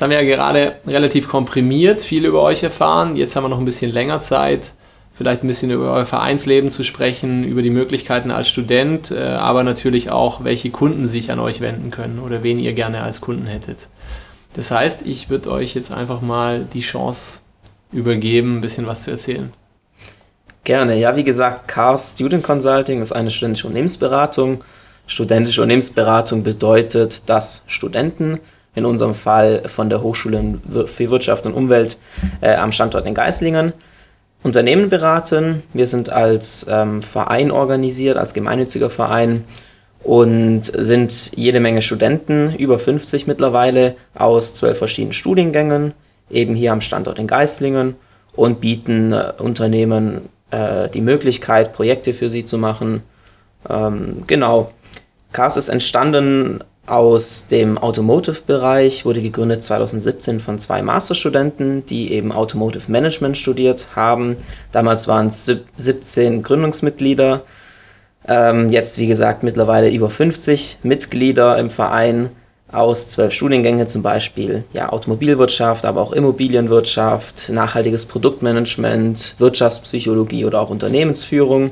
Jetzt haben wir ja gerade relativ komprimiert viel über euch erfahren. Jetzt haben wir noch ein bisschen länger Zeit, vielleicht ein bisschen über euer Vereinsleben zu sprechen, über die Möglichkeiten als Student, äh, aber natürlich auch, welche Kunden sich an euch wenden können oder wen ihr gerne als Kunden hättet. Das heißt, ich würde euch jetzt einfach mal die Chance übergeben, ein bisschen was zu erzählen. Gerne. Ja, wie gesagt, CARS Student Consulting ist eine studentische Unternehmensberatung. Studentische Unternehmensberatung bedeutet, dass Studenten in unserem Fall von der Hochschule für Wirtschaft und Umwelt äh, am Standort in Geislingen. Unternehmen beraten. Wir sind als ähm, Verein organisiert, als gemeinnütziger Verein und sind jede Menge Studenten, über 50 mittlerweile, aus zwölf verschiedenen Studiengängen, eben hier am Standort in Geislingen und bieten äh, Unternehmen äh, die Möglichkeit, Projekte für sie zu machen. Ähm, genau. CAS ist entstanden aus dem Automotive-Bereich, wurde gegründet 2017 von zwei Masterstudenten, die eben Automotive Management studiert haben. Damals waren es 17 Gründungsmitglieder. Ähm, jetzt, wie gesagt, mittlerweile über 50 Mitglieder im Verein aus zwölf Studiengängen, zum Beispiel ja, Automobilwirtschaft, aber auch Immobilienwirtschaft, nachhaltiges Produktmanagement, Wirtschaftspsychologie oder auch Unternehmensführung,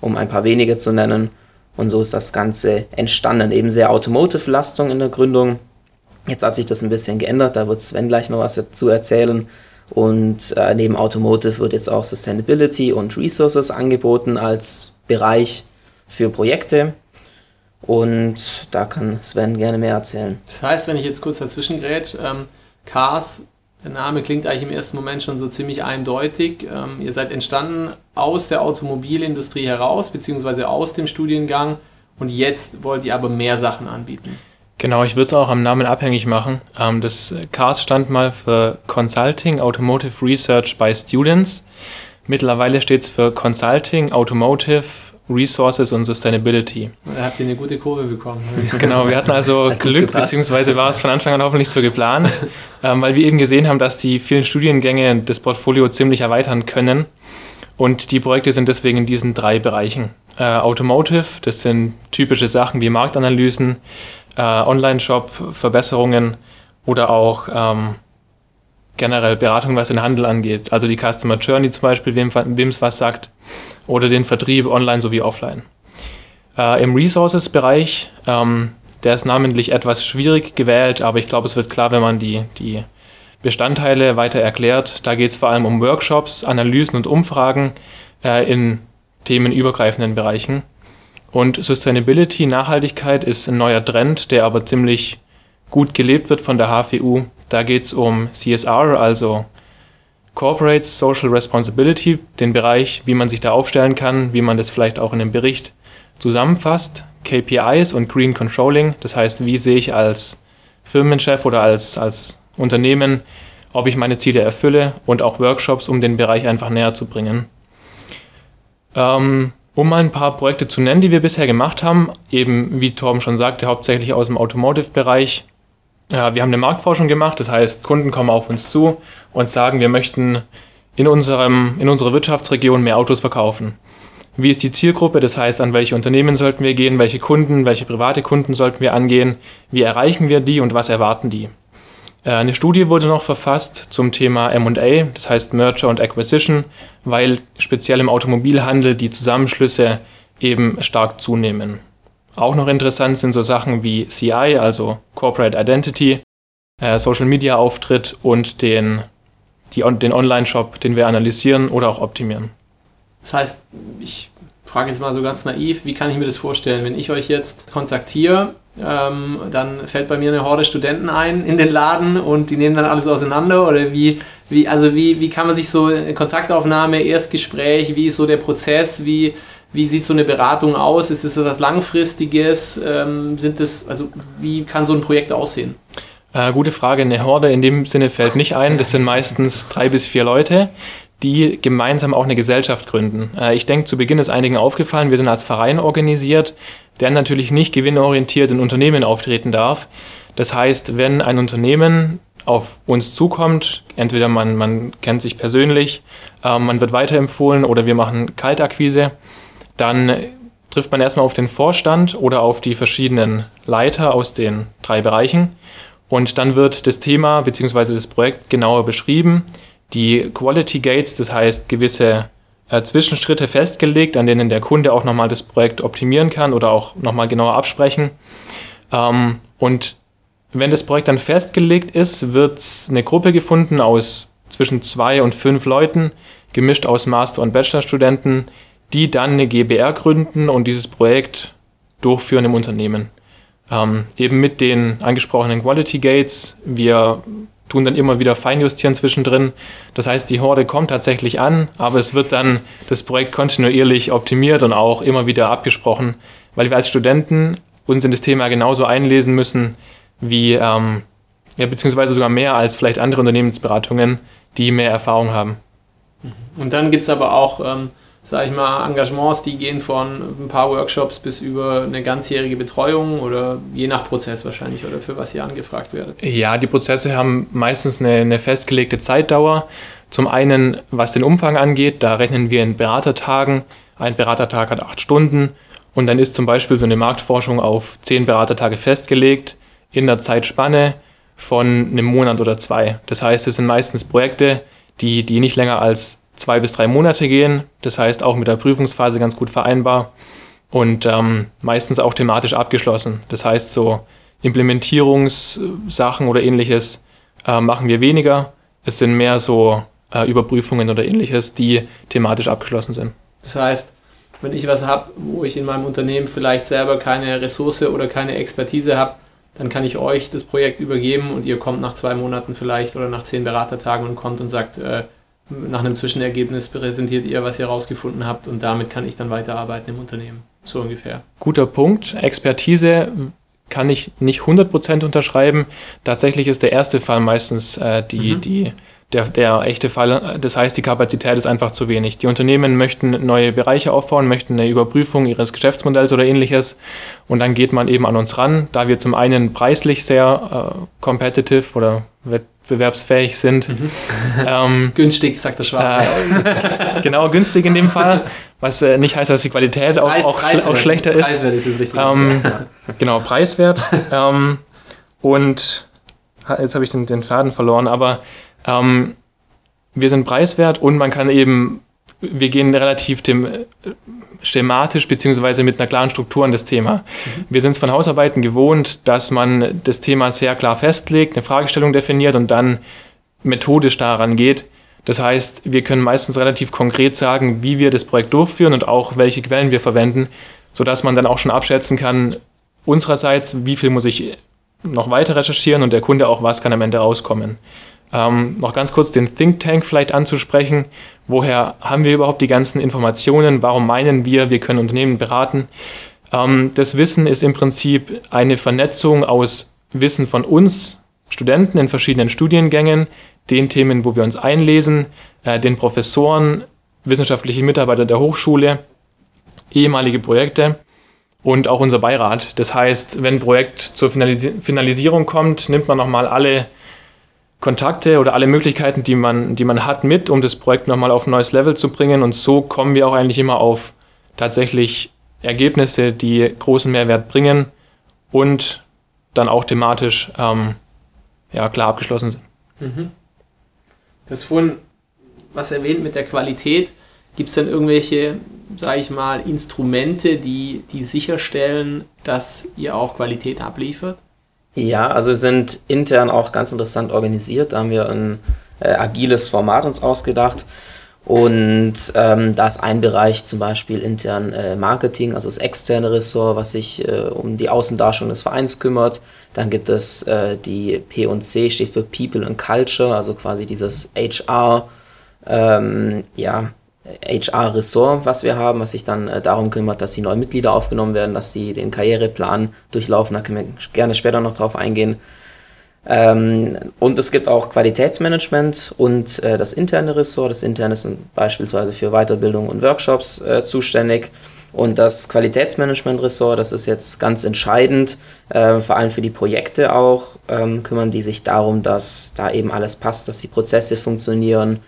um ein paar wenige zu nennen. Und so ist das Ganze entstanden. Eben sehr Automotive-Lastung in der Gründung. Jetzt hat sich das ein bisschen geändert, da wird Sven gleich noch was dazu erzählen. Und äh, neben Automotive wird jetzt auch Sustainability und Resources angeboten als Bereich für Projekte. Und da kann Sven gerne mehr erzählen. Das heißt, wenn ich jetzt kurz dazwischen grätsch, ähm, Cars, der Name klingt eigentlich im ersten Moment schon so ziemlich eindeutig. Ähm, ihr seid entstanden aus der Automobilindustrie heraus, beziehungsweise aus dem Studiengang und jetzt wollt ihr aber mehr Sachen anbieten. Genau, ich würde es auch am Namen abhängig machen. Ähm, das CARS stand mal für Consulting Automotive Research by Students. Mittlerweile steht es für Consulting Automotive Resources und Sustainability. Da habt ihr eine gute Kurve bekommen. genau, wir hatten also Glück, beziehungsweise war es von Anfang an hoffentlich so geplant, ähm, weil wir eben gesehen haben, dass die vielen Studiengänge das Portfolio ziemlich erweitern können. Und die Projekte sind deswegen in diesen drei Bereichen. Äh, Automotive, das sind typische Sachen wie Marktanalysen, äh, Online-Shop, Verbesserungen oder auch ähm, generell Beratung, was den Handel angeht. Also die Customer Journey zum Beispiel, wem es was sagt, oder den Vertrieb online sowie offline. Äh, Im Resources-Bereich, ähm, der ist namentlich etwas schwierig gewählt, aber ich glaube, es wird klar, wenn man die, die Bestandteile weiter erklärt. Da geht es vor allem um Workshops, Analysen und Umfragen äh, in themenübergreifenden Bereichen. Und Sustainability, Nachhaltigkeit ist ein neuer Trend, der aber ziemlich gut gelebt wird von der HFU. Da geht es um CSR, also Corporate Social Responsibility, den Bereich, wie man sich da aufstellen kann, wie man das vielleicht auch in einem Bericht zusammenfasst. KPIs und Green Controlling, das heißt, wie sehe ich als Firmenchef oder als, als Unternehmen, ob ich meine Ziele erfülle und auch Workshops, um den Bereich einfach näher zu bringen. Ähm, um mal ein paar Projekte zu nennen, die wir bisher gemacht haben, eben wie Torben schon sagte, hauptsächlich aus dem Automotive-Bereich, ja, wir haben eine Marktforschung gemacht, das heißt, Kunden kommen auf uns zu und sagen, wir möchten in, unserem, in unserer Wirtschaftsregion mehr Autos verkaufen. Wie ist die Zielgruppe? Das heißt, an welche Unternehmen sollten wir gehen, welche Kunden, welche private Kunden sollten wir angehen, wie erreichen wir die und was erwarten die? Äh, eine Studie wurde noch verfasst zum Thema MA, das heißt Merger und Acquisition, weil speziell im Automobilhandel die Zusammenschlüsse eben stark zunehmen. Auch noch interessant sind so Sachen wie CI, also Corporate Identity, äh, Social Media Auftritt und den, die, den Online-Shop, den wir analysieren oder auch optimieren. Das heißt, ich frage jetzt mal so ganz naiv, wie kann ich mir das vorstellen, wenn ich euch jetzt kontaktiere, ähm, dann fällt bei mir eine Horde Studenten ein in den Laden und die nehmen dann alles auseinander? Oder wie, wie, also wie, wie kann man sich so Kontaktaufnahme, Erstgespräch, wie ist so der Prozess, wie, wie sieht so eine Beratung aus? Ist es etwas Langfristiges? Ähm, sind das, also wie kann so ein Projekt aussehen? Äh, gute Frage. Eine Horde in dem Sinne fällt nicht ein. Das sind meistens drei bis vier Leute, die gemeinsam auch eine Gesellschaft gründen. Äh, ich denke, zu Beginn ist einigen aufgefallen, wir sind als Verein organisiert, der natürlich nicht gewinnorientiert in Unternehmen auftreten darf. Das heißt, wenn ein Unternehmen auf uns zukommt, entweder man, man kennt sich persönlich, äh, man wird weiterempfohlen oder wir machen Kaltakquise, dann trifft man erstmal auf den Vorstand oder auf die verschiedenen Leiter aus den drei Bereichen Und dann wird das Thema bzw. das Projekt genauer beschrieben. Die Quality Gates, das heißt gewisse äh, Zwischenschritte festgelegt, an denen der Kunde auch nochmal das Projekt optimieren kann oder auch nochmal genauer absprechen. Ähm, und wenn das Projekt dann festgelegt ist, wird eine Gruppe gefunden aus zwischen zwei und fünf Leuten, gemischt aus Master- und Bachelorstudenten, die dann eine GBR gründen und dieses Projekt durchführen im Unternehmen. Ähm, eben mit den angesprochenen Quality Gates. Wir tun dann immer wieder feinjustieren zwischendrin. Das heißt, die Horde kommt tatsächlich an, aber es wird dann das Projekt kontinuierlich optimiert und auch immer wieder abgesprochen, weil wir als Studenten uns in das Thema genauso einlesen müssen wie, ähm, ja, beziehungsweise sogar mehr als vielleicht andere Unternehmensberatungen, die mehr Erfahrung haben. Und dann gibt es aber auch ähm, sage ich mal, Engagements, die gehen von ein paar Workshops bis über eine ganzjährige Betreuung oder je nach Prozess wahrscheinlich oder für was ihr angefragt werdet? Ja, die Prozesse haben meistens eine, eine festgelegte Zeitdauer. Zum einen, was den Umfang angeht, da rechnen wir in Beratertagen. Ein Beratertag hat acht Stunden und dann ist zum Beispiel so eine Marktforschung auf zehn Beratertage festgelegt in der Zeitspanne von einem Monat oder zwei. Das heißt, es sind meistens Projekte, die, die nicht länger als zwei bis drei Monate gehen. Das heißt auch mit der Prüfungsphase ganz gut vereinbar und ähm, meistens auch thematisch abgeschlossen. Das heißt so Implementierungssachen oder ähnliches äh, machen wir weniger. Es sind mehr so äh, Überprüfungen oder ähnliches, die thematisch abgeschlossen sind. Das heißt, wenn ich was habe, wo ich in meinem Unternehmen vielleicht selber keine Ressource oder keine Expertise habe, dann kann ich euch das Projekt übergeben und ihr kommt nach zwei Monaten vielleicht oder nach zehn Beratertagen und kommt und sagt, äh, nach einem Zwischenergebnis präsentiert ihr, was ihr herausgefunden habt und damit kann ich dann weiterarbeiten im Unternehmen. So ungefähr. Guter Punkt. Expertise kann ich nicht 100% unterschreiben. Tatsächlich ist der erste Fall meistens äh, die, mhm. die, der, der echte Fall. Das heißt, die Kapazität ist einfach zu wenig. Die Unternehmen möchten neue Bereiche aufbauen, möchten eine Überprüfung ihres Geschäftsmodells oder ähnliches. Und dann geht man eben an uns ran, da wir zum einen preislich sehr äh, competitive oder wettbewerbsfähig sind. Mhm. Ähm, günstig, sagt der Schwab. Äh, genau, günstig in dem Fall. Was äh, nicht heißt, dass die Qualität auch, Preis, auch, auch schlechter ist. Preiswert ist das richtige. Ähm, genau, preiswert. ähm, und jetzt habe ich den, den Faden verloren, aber ähm, wir sind preiswert und man kann eben, wir gehen relativ dem äh, schematisch beziehungsweise mit einer klaren Struktur an das Thema. Mhm. Wir sind es von Hausarbeiten gewohnt, dass man das Thema sehr klar festlegt, eine Fragestellung definiert und dann methodisch daran geht. Das heißt, wir können meistens relativ konkret sagen, wie wir das Projekt durchführen und auch welche Quellen wir verwenden, sodass man dann auch schon abschätzen kann, unsererseits, wie viel muss ich noch weiter recherchieren und der Kunde auch, was kann am Ende rauskommen. Ähm, noch ganz kurz den Think Tank vielleicht anzusprechen. Woher haben wir überhaupt die ganzen Informationen? Warum meinen wir, wir können Unternehmen beraten? Ähm, das Wissen ist im Prinzip eine Vernetzung aus Wissen von uns, Studenten in verschiedenen Studiengängen, den Themen, wo wir uns einlesen, äh, den Professoren, wissenschaftliche Mitarbeiter der Hochschule, ehemalige Projekte und auch unser Beirat. Das heißt, wenn ein Projekt zur Finalisierung kommt, nimmt man nochmal alle Kontakte oder alle Möglichkeiten, die man, die man hat, mit, um das Projekt nochmal auf ein neues Level zu bringen. Und so kommen wir auch eigentlich immer auf tatsächlich Ergebnisse, die großen Mehrwert bringen und dann auch thematisch ähm, ja, klar abgeschlossen sind. Mhm. Du hast vorhin was erwähnt mit der Qualität. Gibt es denn irgendwelche, sage ich mal, Instrumente, die, die sicherstellen, dass ihr auch Qualität abliefert? Ja, also sind intern auch ganz interessant organisiert. Da haben wir ein äh, agiles Format uns ausgedacht. Und ähm, da ist ein Bereich zum Beispiel intern äh, Marketing, also das externe Ressort, was sich äh, um die Außendarstellung des Vereins kümmert. Dann gibt es äh, die P&C, steht für People and Culture, also quasi dieses HR, ähm, ja, HR-Ressort, was wir haben, was sich dann äh, darum kümmert, dass die neuen Mitglieder aufgenommen werden, dass sie den Karriereplan durchlaufen. Da können wir gerne später noch drauf eingehen. Ähm, und es gibt auch Qualitätsmanagement und äh, das interne Ressort. Das interne ist beispielsweise für Weiterbildung und Workshops äh, zuständig. Und das Qualitätsmanagement-Ressort, das ist jetzt ganz entscheidend, äh, vor allem für die Projekte auch, ähm, kümmern die sich darum, dass da eben alles passt, dass die Prozesse funktionieren,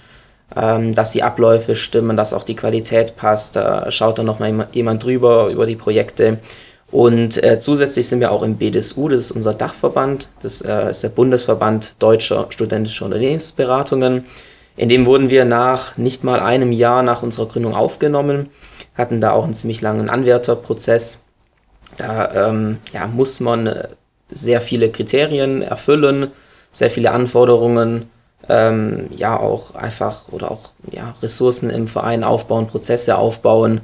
ähm, dass die Abläufe stimmen, dass auch die Qualität passt. Da schaut dann nochmal jemand drüber über die Projekte. Und äh, zusätzlich sind wir auch im BDSU, das ist unser Dachverband, das äh, ist der Bundesverband Deutscher Studentischer Unternehmensberatungen. In dem wurden wir nach nicht mal einem Jahr nach unserer Gründung aufgenommen, hatten da auch einen ziemlich langen Anwärterprozess. Da ähm, ja, muss man äh, sehr viele Kriterien erfüllen, sehr viele Anforderungen, ähm, ja auch einfach oder auch ja, Ressourcen im Verein aufbauen, Prozesse aufbauen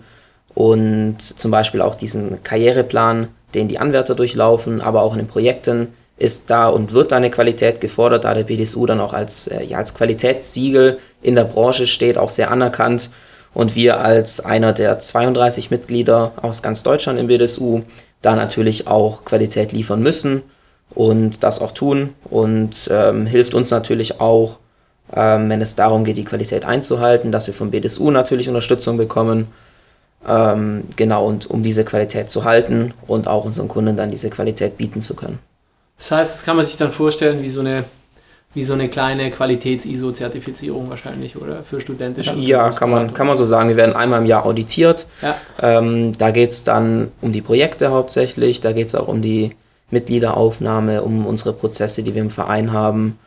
und zum Beispiel auch diesen Karriereplan, den die Anwärter durchlaufen, aber auch in den Projekten ist da und wird da eine Qualität gefordert, da der BDSU dann auch als, äh, ja, als Qualitätssiegel in der Branche steht, auch sehr anerkannt. Und wir als einer der 32 Mitglieder aus ganz Deutschland im BDSU da natürlich auch Qualität liefern müssen und das auch tun und ähm, hilft uns natürlich auch, ähm, wenn es darum geht, die Qualität einzuhalten, dass wir vom BDSU natürlich Unterstützung bekommen. Ähm, genau, und um diese Qualität zu halten und auch unseren Kunden dann diese Qualität bieten zu können. Das heißt, das kann man sich dann vorstellen wie so eine, wie so eine kleine Qualitäts-ISO-Zertifizierung wahrscheinlich, oder? Für studentische. Ja, kann man, kann man so sagen. Wir werden einmal im Jahr auditiert. Ja. Ähm, da geht es dann um die Projekte hauptsächlich, da geht es auch um die Mitgliederaufnahme, um unsere Prozesse, die wir im Verein haben.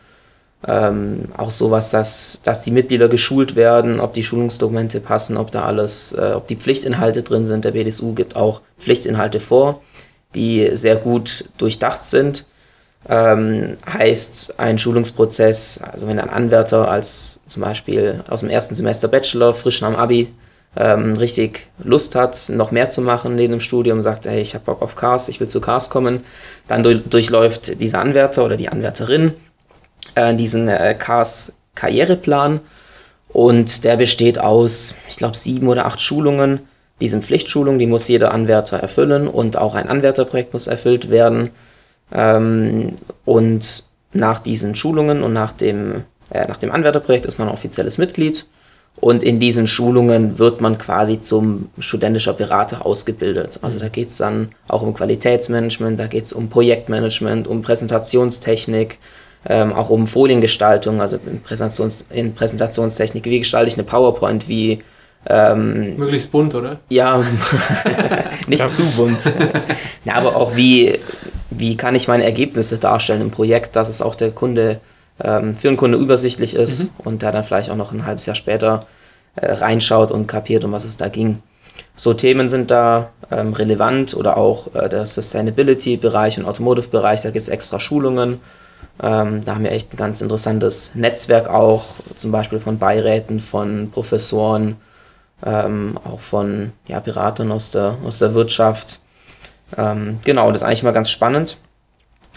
Ähm, auch sowas, dass, dass die Mitglieder geschult werden, ob die Schulungsdokumente passen, ob da alles, äh, ob die Pflichtinhalte drin sind. Der BDSU gibt auch Pflichtinhalte vor, die sehr gut durchdacht sind. Ähm, heißt ein Schulungsprozess, also wenn ein Anwärter als zum Beispiel aus dem ersten Semester Bachelor frisch nach dem Abi ähm, richtig Lust hat, noch mehr zu machen neben dem Studium, sagt, hey, ich habe Bock auf Cars, ich will zu Cars kommen, dann durch, durchläuft dieser Anwärter oder die Anwärterin äh, diesen äh, Cars Karriereplan und der besteht aus, ich glaube, sieben oder acht Schulungen. Diese Pflichtschulung, die muss jeder Anwärter erfüllen und auch ein Anwärterprojekt muss erfüllt werden. Ähm, und nach diesen Schulungen und nach dem, äh, nach dem Anwärterprojekt ist man offizielles Mitglied und in diesen Schulungen wird man quasi zum studentischer Berater ausgebildet. Also da geht es dann auch um Qualitätsmanagement, da geht es um Projektmanagement, um Präsentationstechnik, ähm, auch um Foliengestaltung, also in, Präsentations in Präsentationstechnik. Wie gestalte ich eine PowerPoint? Wie ähm, Möglichst bunt, oder? Ja, nicht ja. zu bunt. ja, aber auch wie, wie kann ich meine Ergebnisse darstellen im Projekt, dass es auch der Kunde ähm, für den Kunde übersichtlich ist mhm. und der dann vielleicht auch noch ein halbes Jahr später äh, reinschaut und kapiert, um was es da ging. So Themen sind da ähm, relevant oder auch äh, der Sustainability-Bereich und Automotive-Bereich, da gibt es extra Schulungen. Ähm, da haben wir echt ein ganz interessantes Netzwerk auch, zum Beispiel von Beiräten, von Professoren, ähm, auch von ja, Beratern aus der, aus der Wirtschaft. Ähm, genau, das ist eigentlich mal ganz spannend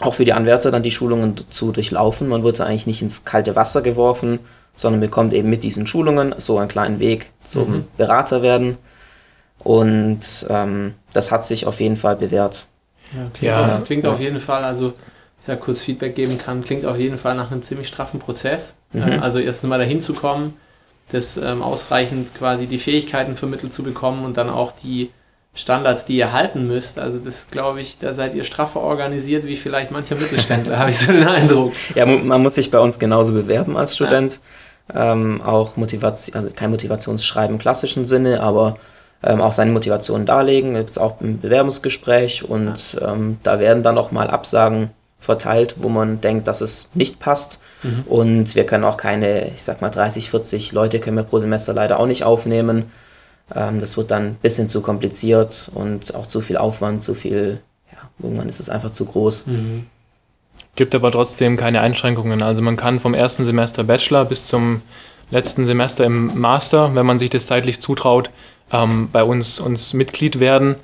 auch für die Anwärter dann die Schulungen zu durchlaufen. Man wird eigentlich nicht ins kalte Wasser geworfen, sondern bekommt eben mit diesen Schulungen so einen kleinen Weg zum mhm. Berater werden. Und ähm, das hat sich auf jeden Fall bewährt. Ja, klingt, ja. Auf, klingt ja. auf jeden Fall, also ich da kurz Feedback geben kann, klingt auf jeden Fall nach einem ziemlich straffen Prozess. Mhm. Ähm, also erst einmal dahin zu kommen, das ähm, ausreichend quasi die Fähigkeiten vermittelt zu bekommen und dann auch die Standards, die ihr halten müsst. Also das glaube ich, da seid ihr straffer organisiert wie vielleicht mancher Mittelständler, habe ich so den Eindruck. Ja, man muss sich bei uns genauso bewerben als Student. Ja. Ähm, auch Motivation, also kein Motivationsschreiben im klassischen Sinne, aber ähm, auch seine Motivation darlegen. Gibt es auch ein Bewerbungsgespräch und ja. ähm, da werden dann auch mal Absagen verteilt, wo man denkt, dass es nicht passt. Mhm. Und wir können auch keine, ich sag mal, 30, 40 Leute können wir pro Semester leider auch nicht aufnehmen. Ähm, das wird dann ein bisschen zu kompliziert und auch zu viel Aufwand, zu viel, ja, irgendwann ist es einfach zu groß. Mhm. Gibt aber trotzdem keine Einschränkungen. Also man kann vom ersten Semester Bachelor bis zum letzten Semester im Master, wenn man sich das zeitlich zutraut, ähm, bei uns, uns Mitglied werden,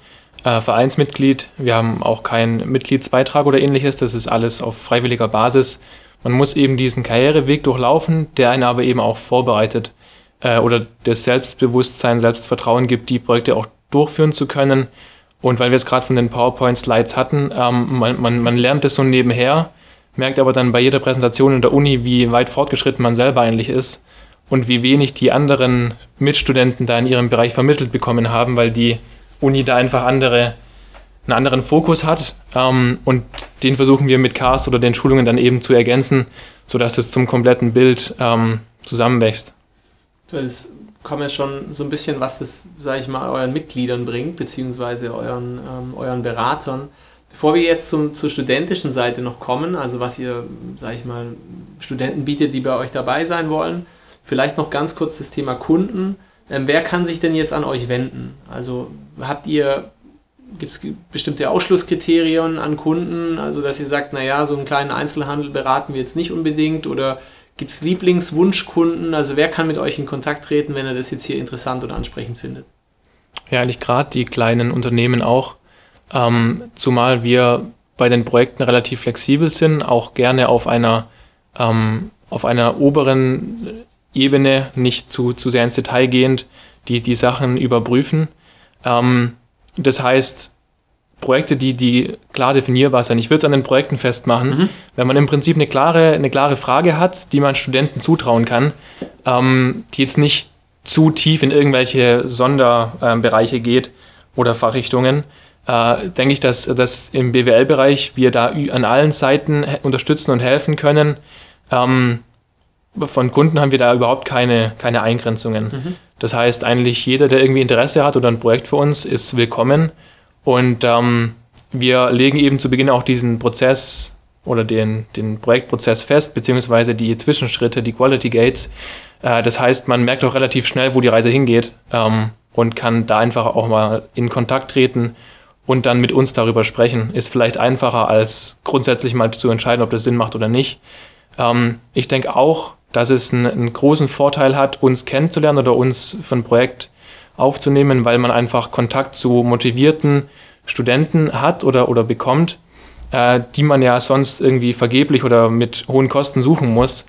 äh, Vereinsmitglied. Wir haben auch keinen Mitgliedsbeitrag oder ähnliches. Das ist alles auf freiwilliger Basis. Man muss eben diesen Karriereweg durchlaufen, der einen aber eben auch vorbereitet äh, oder das Selbstbewusstsein, Selbstvertrauen gibt, die Projekte auch durchführen zu können. Und weil wir es gerade von den PowerPoint-Slides hatten, ähm, man, man, man lernt das so nebenher, merkt aber dann bei jeder Präsentation in der Uni, wie weit fortgeschritten man selber eigentlich ist und wie wenig die anderen Mitstudenten da in ihrem Bereich vermittelt bekommen haben, weil die Uni da einfach andere, einen anderen Fokus hat. Ähm, und den versuchen wir mit Cast oder den Schulungen dann eben zu ergänzen, sodass es zum kompletten Bild ähm, zusammenwächst. Das bekommen ja schon so ein bisschen, was das, sage ich mal, euren Mitgliedern bringt, beziehungsweise euren, ähm, euren Beratern. Bevor wir jetzt zum, zur studentischen Seite noch kommen, also was ihr, sage ich mal, Studenten bietet, die bei euch dabei sein wollen, vielleicht noch ganz kurz das Thema Kunden. Ähm, wer kann sich denn jetzt an euch wenden? Also habt ihr, gibt es bestimmte Ausschlusskriterien an Kunden, also dass ihr sagt, naja, so einen kleinen Einzelhandel beraten wir jetzt nicht unbedingt oder Gibt es Lieblingswunschkunden? Also wer kann mit euch in Kontakt treten, wenn er das jetzt hier interessant und ansprechend findet? Ja, eigentlich gerade die kleinen Unternehmen auch. Ähm, zumal wir bei den Projekten relativ flexibel sind, auch gerne auf einer, ähm, auf einer oberen Ebene, nicht zu, zu sehr ins Detail gehend, die, die Sachen überprüfen. Ähm, das heißt, Projekte, die, die klar definierbar sind. Ich würde es an den Projekten festmachen. Mhm. Wenn man im Prinzip eine klare, eine klare Frage hat, die man Studenten zutrauen kann, ähm, die jetzt nicht zu tief in irgendwelche Sonderbereiche äh, geht oder Fachrichtungen, äh, denke ich, dass, dass im BWL-Bereich wir da an allen Seiten unterstützen und helfen können. Ähm, von Kunden haben wir da überhaupt keine, keine Eingrenzungen. Mhm. Das heißt, eigentlich jeder, der irgendwie Interesse hat oder ein Projekt für uns, ist willkommen. Und ähm, wir legen eben zu Beginn auch diesen Prozess oder den, den Projektprozess fest, beziehungsweise die Zwischenschritte, die Quality Gates. Äh, das heißt, man merkt auch relativ schnell, wo die Reise hingeht ähm, und kann da einfach auch mal in Kontakt treten und dann mit uns darüber sprechen. Ist vielleicht einfacher, als grundsätzlich mal zu entscheiden, ob das Sinn macht oder nicht. Ähm, ich denke auch, dass es einen, einen, großen Vorteil hat, uns kennenzulernen oder uns von Projekt aufzunehmen, weil man einfach Kontakt zu motivierten Studenten hat oder, oder bekommt, äh, die man ja sonst irgendwie vergeblich oder mit hohen Kosten suchen muss.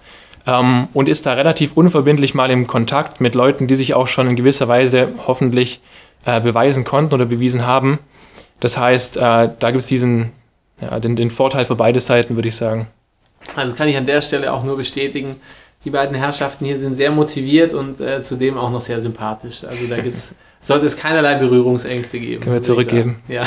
Ähm, und ist da relativ unverbindlich mal im Kontakt mit Leuten, die sich auch schon in gewisser Weise hoffentlich äh, beweisen konnten oder bewiesen haben. Das heißt, äh, da gibt es diesen, ja, den, den Vorteil für beide Seiten, würde ich sagen. Also kann ich an der Stelle auch nur bestätigen, die beiden Herrschaften hier sind sehr motiviert und äh, zudem auch noch sehr sympathisch. Also da gibt's, sollte es keinerlei Berührungsängste geben. Können wir zurückgeben. Ja.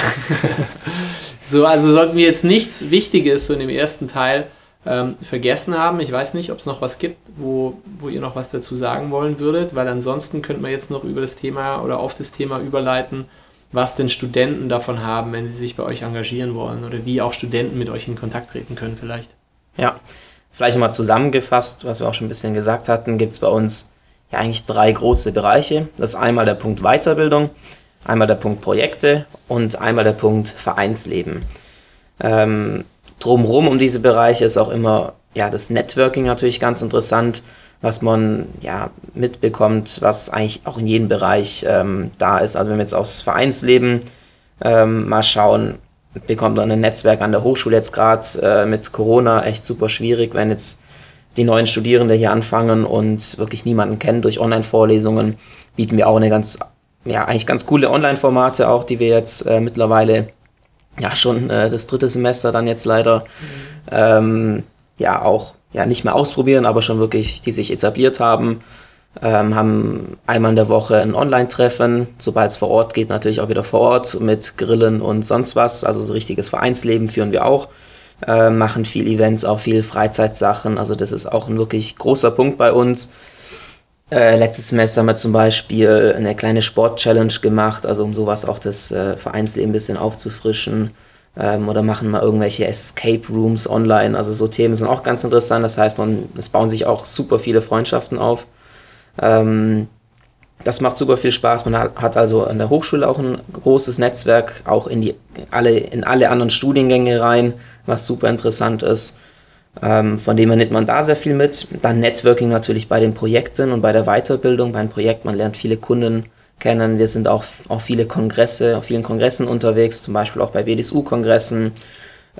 so, also sollten wir jetzt nichts Wichtiges so in dem ersten Teil ähm, vergessen haben. Ich weiß nicht, ob es noch was gibt, wo, wo ihr noch was dazu sagen wollen würdet, weil ansonsten könnten wir jetzt noch über das Thema oder auf das Thema überleiten, was denn Studenten davon haben, wenn sie sich bei euch engagieren wollen oder wie auch Studenten mit euch in Kontakt treten können vielleicht. Ja, Vielleicht nochmal zusammengefasst, was wir auch schon ein bisschen gesagt hatten, gibt es bei uns ja eigentlich drei große Bereiche. Das ist einmal der Punkt Weiterbildung, einmal der Punkt Projekte und einmal der Punkt Vereinsleben. Ähm, drumherum um diese Bereiche ist auch immer ja, das Networking natürlich ganz interessant, was man ja mitbekommt, was eigentlich auch in jedem Bereich ähm, da ist. Also wenn wir jetzt aufs Vereinsleben ähm, mal schauen, bekommt man ein Netzwerk an der Hochschule jetzt gerade äh, mit Corona echt super schwierig, wenn jetzt die neuen Studierenden hier anfangen und wirklich niemanden kennen durch Online-Vorlesungen, bieten wir auch eine ganz, ja, eigentlich ganz coole Online-Formate auch, die wir jetzt äh, mittlerweile, ja, schon äh, das dritte Semester dann jetzt leider, ähm, ja, auch, ja, nicht mehr ausprobieren, aber schon wirklich, die sich etabliert haben ähm, haben einmal in der Woche ein Online-Treffen, sobald es vor Ort geht, natürlich auch wieder vor Ort mit Grillen und sonst was. Also so richtiges Vereinsleben führen wir auch. Äh, machen viel Events, auch viel Freizeitsachen. Also das ist auch ein wirklich großer Punkt bei uns. Äh, letztes Semester haben wir zum Beispiel eine kleine Sport-Challenge gemacht, also um sowas auch das äh, Vereinsleben ein bisschen aufzufrischen. Ähm, oder machen mal irgendwelche Escape Rooms online. Also so Themen sind auch ganz interessant. Das heißt, man, es bauen sich auch super viele Freundschaften auf. Ähm, das macht super viel Spaß. Man hat also an der Hochschule auch ein großes Netzwerk, auch in, die, alle, in alle anderen Studiengänge rein, was super interessant ist. Ähm, von dem her nimmt man da sehr viel mit. Dann Networking natürlich bei den Projekten und bei der Weiterbildung. Bei einem Projekt, man lernt viele Kunden kennen. Wir sind auch auf viele Kongresse, auf vielen Kongressen unterwegs, zum Beispiel auch bei BDSU-Kongressen.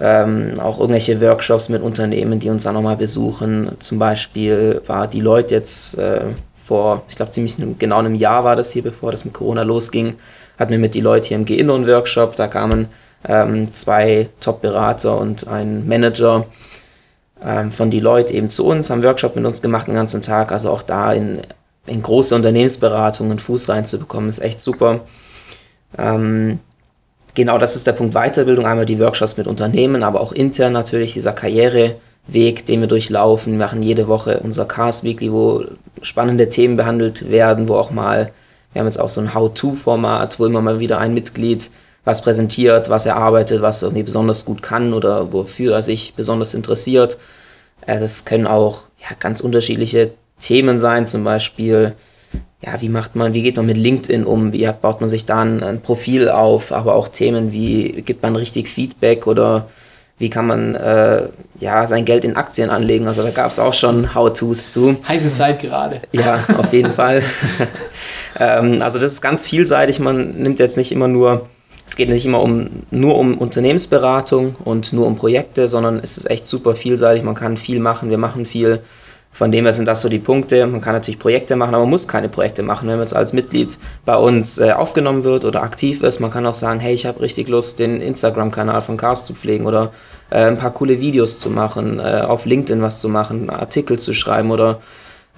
Ähm, auch irgendwelche Workshops mit Unternehmen, die uns dann nochmal besuchen. Zum Beispiel war die Leute jetzt äh, vor, ich glaube, ziemlich genau einem Jahr war das hier, bevor das mit Corona losging, hatten wir mit die Leute hier im Geinno einen Workshop. Da kamen ähm, zwei Top-Berater und ein Manager ähm, von Deloitte eben zu uns, haben Workshop mit uns gemacht den ganzen Tag. Also auch da in, in große Unternehmensberatungen Fuß reinzubekommen, ist echt super. Ähm, genau das ist der Punkt Weiterbildung. Einmal die Workshops mit Unternehmen, aber auch intern natürlich dieser Karriere. Weg, den wir durchlaufen. Wir machen jede Woche unser Cast Weekly, wo spannende Themen behandelt werden, wo auch mal, wir haben jetzt auch so ein How-To-Format, wo immer mal wieder ein Mitglied was präsentiert, was er arbeitet, was er irgendwie besonders gut kann oder wofür er sich besonders interessiert. Äh, das können auch ja, ganz unterschiedliche Themen sein, zum Beispiel, ja, wie macht man, wie geht man mit LinkedIn um, wie baut man sich da ein Profil auf, aber auch Themen wie, gibt man richtig Feedback oder wie kann man äh, ja, sein Geld in Aktien anlegen. Also da gab es auch schon How-Tos zu. Heiße Zeit gerade. Ja, auf jeden Fall. ähm, also das ist ganz vielseitig. Man nimmt jetzt nicht immer nur, es geht nicht immer um, nur um Unternehmensberatung und nur um Projekte, sondern es ist echt super vielseitig. Man kann viel machen. Wir machen viel von dem her sind das so die Punkte. Man kann natürlich Projekte machen, aber man muss keine Projekte machen. Wenn man jetzt als Mitglied bei uns äh, aufgenommen wird oder aktiv ist, man kann auch sagen, hey, ich habe richtig Lust, den Instagram-Kanal von Cars zu pflegen oder äh, ein paar coole Videos zu machen, äh, auf LinkedIn was zu machen, Artikel zu schreiben oder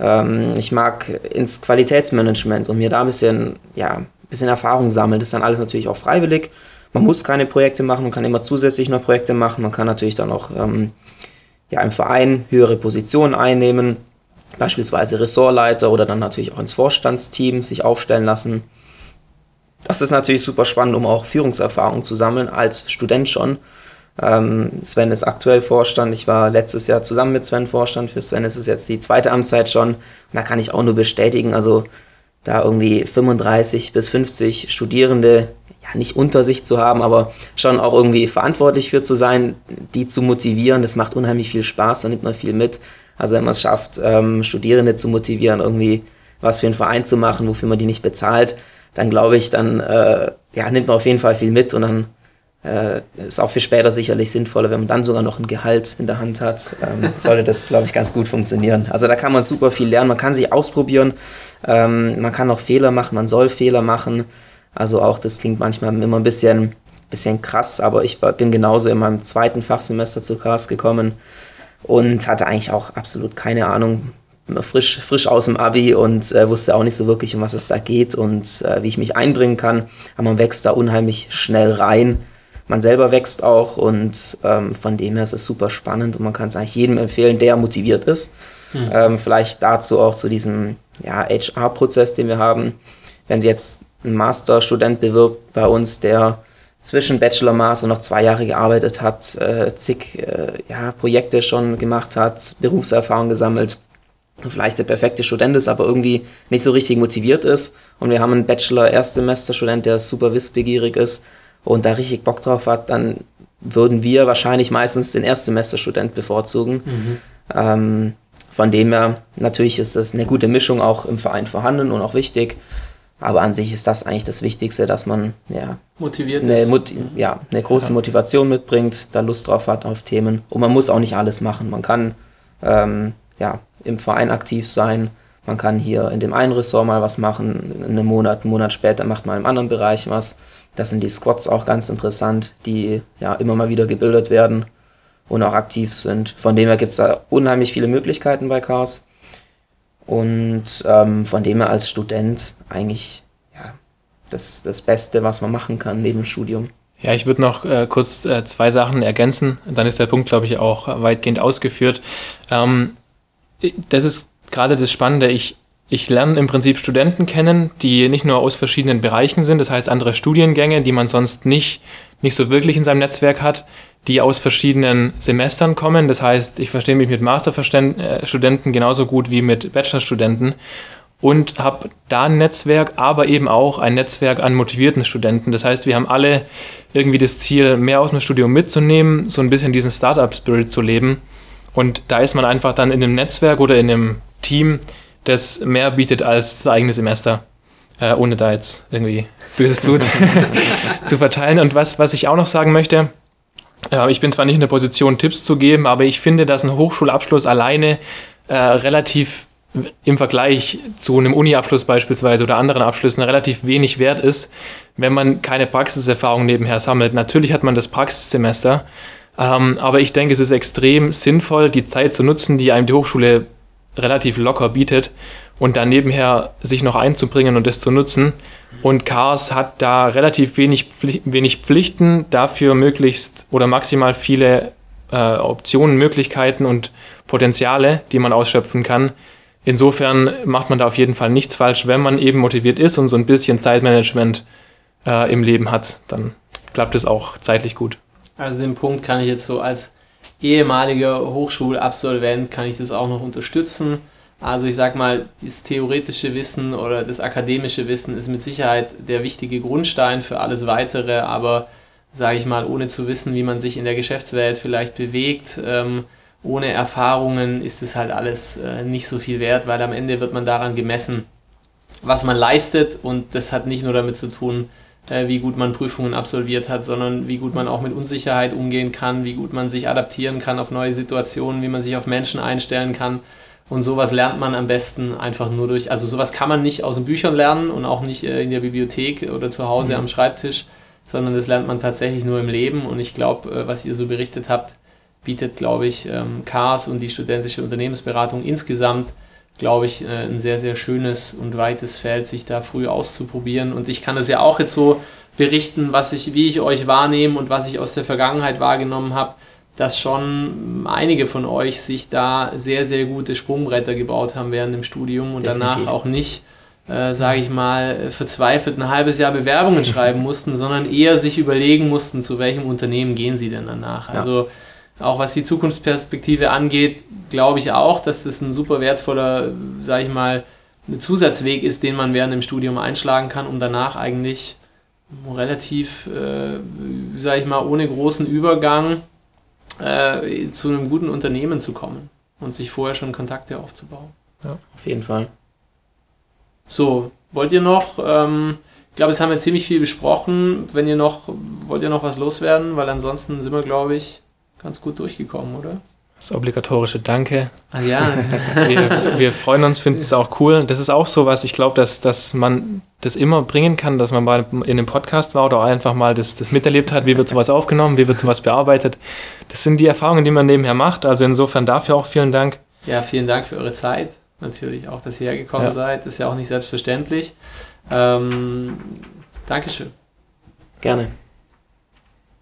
ähm, ich mag ins Qualitätsmanagement und mir da ein bisschen, ja, ein bisschen Erfahrung sammeln. Das ist dann alles natürlich auch freiwillig. Man muss keine Projekte machen, man kann immer zusätzlich noch Projekte machen. Man kann natürlich dann auch ähm, ja, im Verein höhere Positionen einnehmen, beispielsweise Ressortleiter oder dann natürlich auch ins Vorstandsteam sich aufstellen lassen. Das ist natürlich super spannend, um auch Führungserfahrung zu sammeln, als Student schon. Ähm, Sven ist aktuell Vorstand. Ich war letztes Jahr zusammen mit Sven Vorstand. Für Sven ist es jetzt die zweite Amtszeit schon. Und da kann ich auch nur bestätigen, also da irgendwie 35 bis 50 Studierende nicht unter sich zu haben, aber schon auch irgendwie verantwortlich für zu sein, die zu motivieren. Das macht unheimlich viel Spaß, da nimmt man viel mit. Also wenn man es schafft, ähm, Studierende zu motivieren, irgendwie was für einen Verein zu machen, wofür man die nicht bezahlt, dann glaube ich, dann äh, ja, nimmt man auf jeden Fall viel mit und dann äh, ist auch für später sicherlich sinnvoller, wenn man dann sogar noch ein Gehalt in der Hand hat, ähm, sollte das, glaube ich, ganz gut funktionieren. Also da kann man super viel lernen, man kann sich ausprobieren, ähm, man kann auch Fehler machen, man soll Fehler machen. Also auch, das klingt manchmal immer ein bisschen, bisschen krass, aber ich bin genauso in meinem zweiten Fachsemester zu KAS gekommen und hatte eigentlich auch absolut keine Ahnung, frisch, frisch aus dem Abi und äh, wusste auch nicht so wirklich, um was es da geht und äh, wie ich mich einbringen kann. Aber man wächst da unheimlich schnell rein. Man selber wächst auch und ähm, von dem her ist es super spannend und man kann es eigentlich jedem empfehlen, der motiviert ist. Hm. Ähm, vielleicht dazu auch zu diesem ja, HR-Prozess, den wir haben. Wenn Sie jetzt ein Masterstudent bewirbt bei uns, der zwischen Bachelor, Master noch zwei Jahre gearbeitet hat, äh, zig äh, ja, Projekte schon gemacht hat, Berufserfahrung gesammelt, vielleicht der perfekte Student ist, aber irgendwie nicht so richtig motiviert ist. Und wir haben einen Bachelor-Erstsemester-Student, der super wissbegierig ist und da richtig Bock drauf hat, dann würden wir wahrscheinlich meistens den Erstsemester-Student bevorzugen. Mhm. Ähm, von dem her, natürlich ist das eine gute Mischung auch im Verein vorhanden und auch wichtig. Aber an sich ist das eigentlich das Wichtigste, dass man ja, motiviert eine, Mut ja, eine große ja. Motivation mitbringt, da Lust drauf hat auf Themen. Und man muss auch nicht alles machen. Man kann ähm, ja, im Verein aktiv sein. Man kann hier in dem einen Ressort mal was machen, einen Monat, einen Monat später macht man im anderen Bereich was. Das sind die Squads auch ganz interessant, die ja immer mal wieder gebildet werden und auch aktiv sind. Von dem her gibt es da unheimlich viele Möglichkeiten bei Cars. Und ähm, von dem her als Student eigentlich ja, das, das Beste, was man machen kann neben dem Studium. Ja, ich würde noch äh, kurz äh, zwei Sachen ergänzen. Dann ist der Punkt, glaube ich, auch weitgehend ausgeführt. Ähm, das ist gerade das Spannende. Ich, ich lerne im Prinzip Studenten kennen, die nicht nur aus verschiedenen Bereichen sind, das heißt andere Studiengänge, die man sonst nicht, nicht so wirklich in seinem Netzwerk hat, die aus verschiedenen Semestern kommen. Das heißt, ich verstehe mich mit Masterstudenten genauso gut wie mit Bachelorstudenten und habe da ein Netzwerk, aber eben auch ein Netzwerk an motivierten Studenten. Das heißt, wir haben alle irgendwie das Ziel, mehr aus dem Studium mitzunehmen, so ein bisschen diesen Startup-Spirit zu leben. Und da ist man einfach dann in einem Netzwerk oder in einem Team, das mehr bietet als das eigene Semester, äh, ohne da jetzt irgendwie böses Blut zu verteilen. Und was, was ich auch noch sagen möchte, äh, ich bin zwar nicht in der Position, Tipps zu geben, aber ich finde, dass ein Hochschulabschluss alleine äh, relativ im Vergleich zu einem Uni-Abschluss beispielsweise oder anderen Abschlüssen relativ wenig wert ist, wenn man keine Praxiserfahrung nebenher sammelt. Natürlich hat man das Praxissemester, ähm, aber ich denke, es ist extrem sinnvoll, die Zeit zu nutzen, die einem die Hochschule relativ locker bietet und dann nebenher sich noch einzubringen und das zu nutzen. Und Cars hat da relativ wenig, wenig Pflichten, dafür möglichst oder maximal viele äh, Optionen, Möglichkeiten und Potenziale, die man ausschöpfen kann. Insofern macht man da auf jeden Fall nichts falsch. Wenn man eben motiviert ist und so ein bisschen Zeitmanagement äh, im Leben hat, dann klappt es auch zeitlich gut. Also den Punkt kann ich jetzt so als ehemaliger Hochschulabsolvent kann ich das auch noch unterstützen. Also ich sag mal, das theoretische Wissen oder das akademische Wissen ist mit Sicherheit der wichtige Grundstein für alles weitere, aber sage ich mal, ohne zu wissen, wie man sich in der Geschäftswelt vielleicht bewegt, ähm, ohne Erfahrungen ist es halt alles äh, nicht so viel wert, weil am Ende wird man daran gemessen, was man leistet und das hat nicht nur damit zu tun, äh, wie gut man Prüfungen absolviert hat, sondern wie gut man auch mit Unsicherheit umgehen kann, wie gut man sich adaptieren kann auf neue Situationen, wie man sich auf Menschen einstellen kann. Und sowas lernt man am besten einfach nur durch, also sowas kann man nicht aus den Büchern lernen und auch nicht äh, in der Bibliothek oder zu Hause mhm. am Schreibtisch, sondern das lernt man tatsächlich nur im Leben. Und ich glaube, äh, was ihr so berichtet habt, bietet, glaube ich, ähm, CARS und die studentische Unternehmensberatung insgesamt, glaube ich, äh, ein sehr, sehr schönes und weites Feld, sich da früh auszuprobieren. Und ich kann es ja auch jetzt so berichten, was ich, wie ich euch wahrnehme und was ich aus der Vergangenheit wahrgenommen habe, dass schon einige von euch sich da sehr, sehr gute Sprungbretter gebaut haben während dem Studium und Definitiv. danach auch nicht äh, sage ich mal, verzweifelt ein halbes Jahr Bewerbungen schreiben mussten, sondern eher sich überlegen mussten, zu welchem Unternehmen gehen sie denn danach. Ja. Auch was die Zukunftsperspektive angeht, glaube ich auch, dass das ein super wertvoller, sage ich mal, Zusatzweg ist, den man während dem Studium einschlagen kann, um danach eigentlich relativ, äh, sage ich mal, ohne großen Übergang äh, zu einem guten Unternehmen zu kommen und sich vorher schon Kontakte aufzubauen. Ja, auf jeden Fall. So, wollt ihr noch, ähm, ich glaube, es haben wir ziemlich viel besprochen. Wenn ihr noch, wollt ihr noch was loswerden? Weil ansonsten sind wir, glaube ich, ganz gut durchgekommen, oder? Das obligatorische Danke. Ah ja. wir, wir freuen uns, finden es auch cool. Das ist auch so was, ich glaube, dass, dass man das immer bringen kann, dass man mal in einem Podcast war oder einfach mal das, das miterlebt hat, wie wird sowas aufgenommen, wie wird sowas bearbeitet. Das sind die Erfahrungen, die man nebenher macht. Also insofern dafür auch vielen Dank. Ja, vielen Dank für eure Zeit natürlich auch, dass ihr hergekommen ja. seid. Das ist ja auch nicht selbstverständlich. Ähm, Dankeschön. Gerne.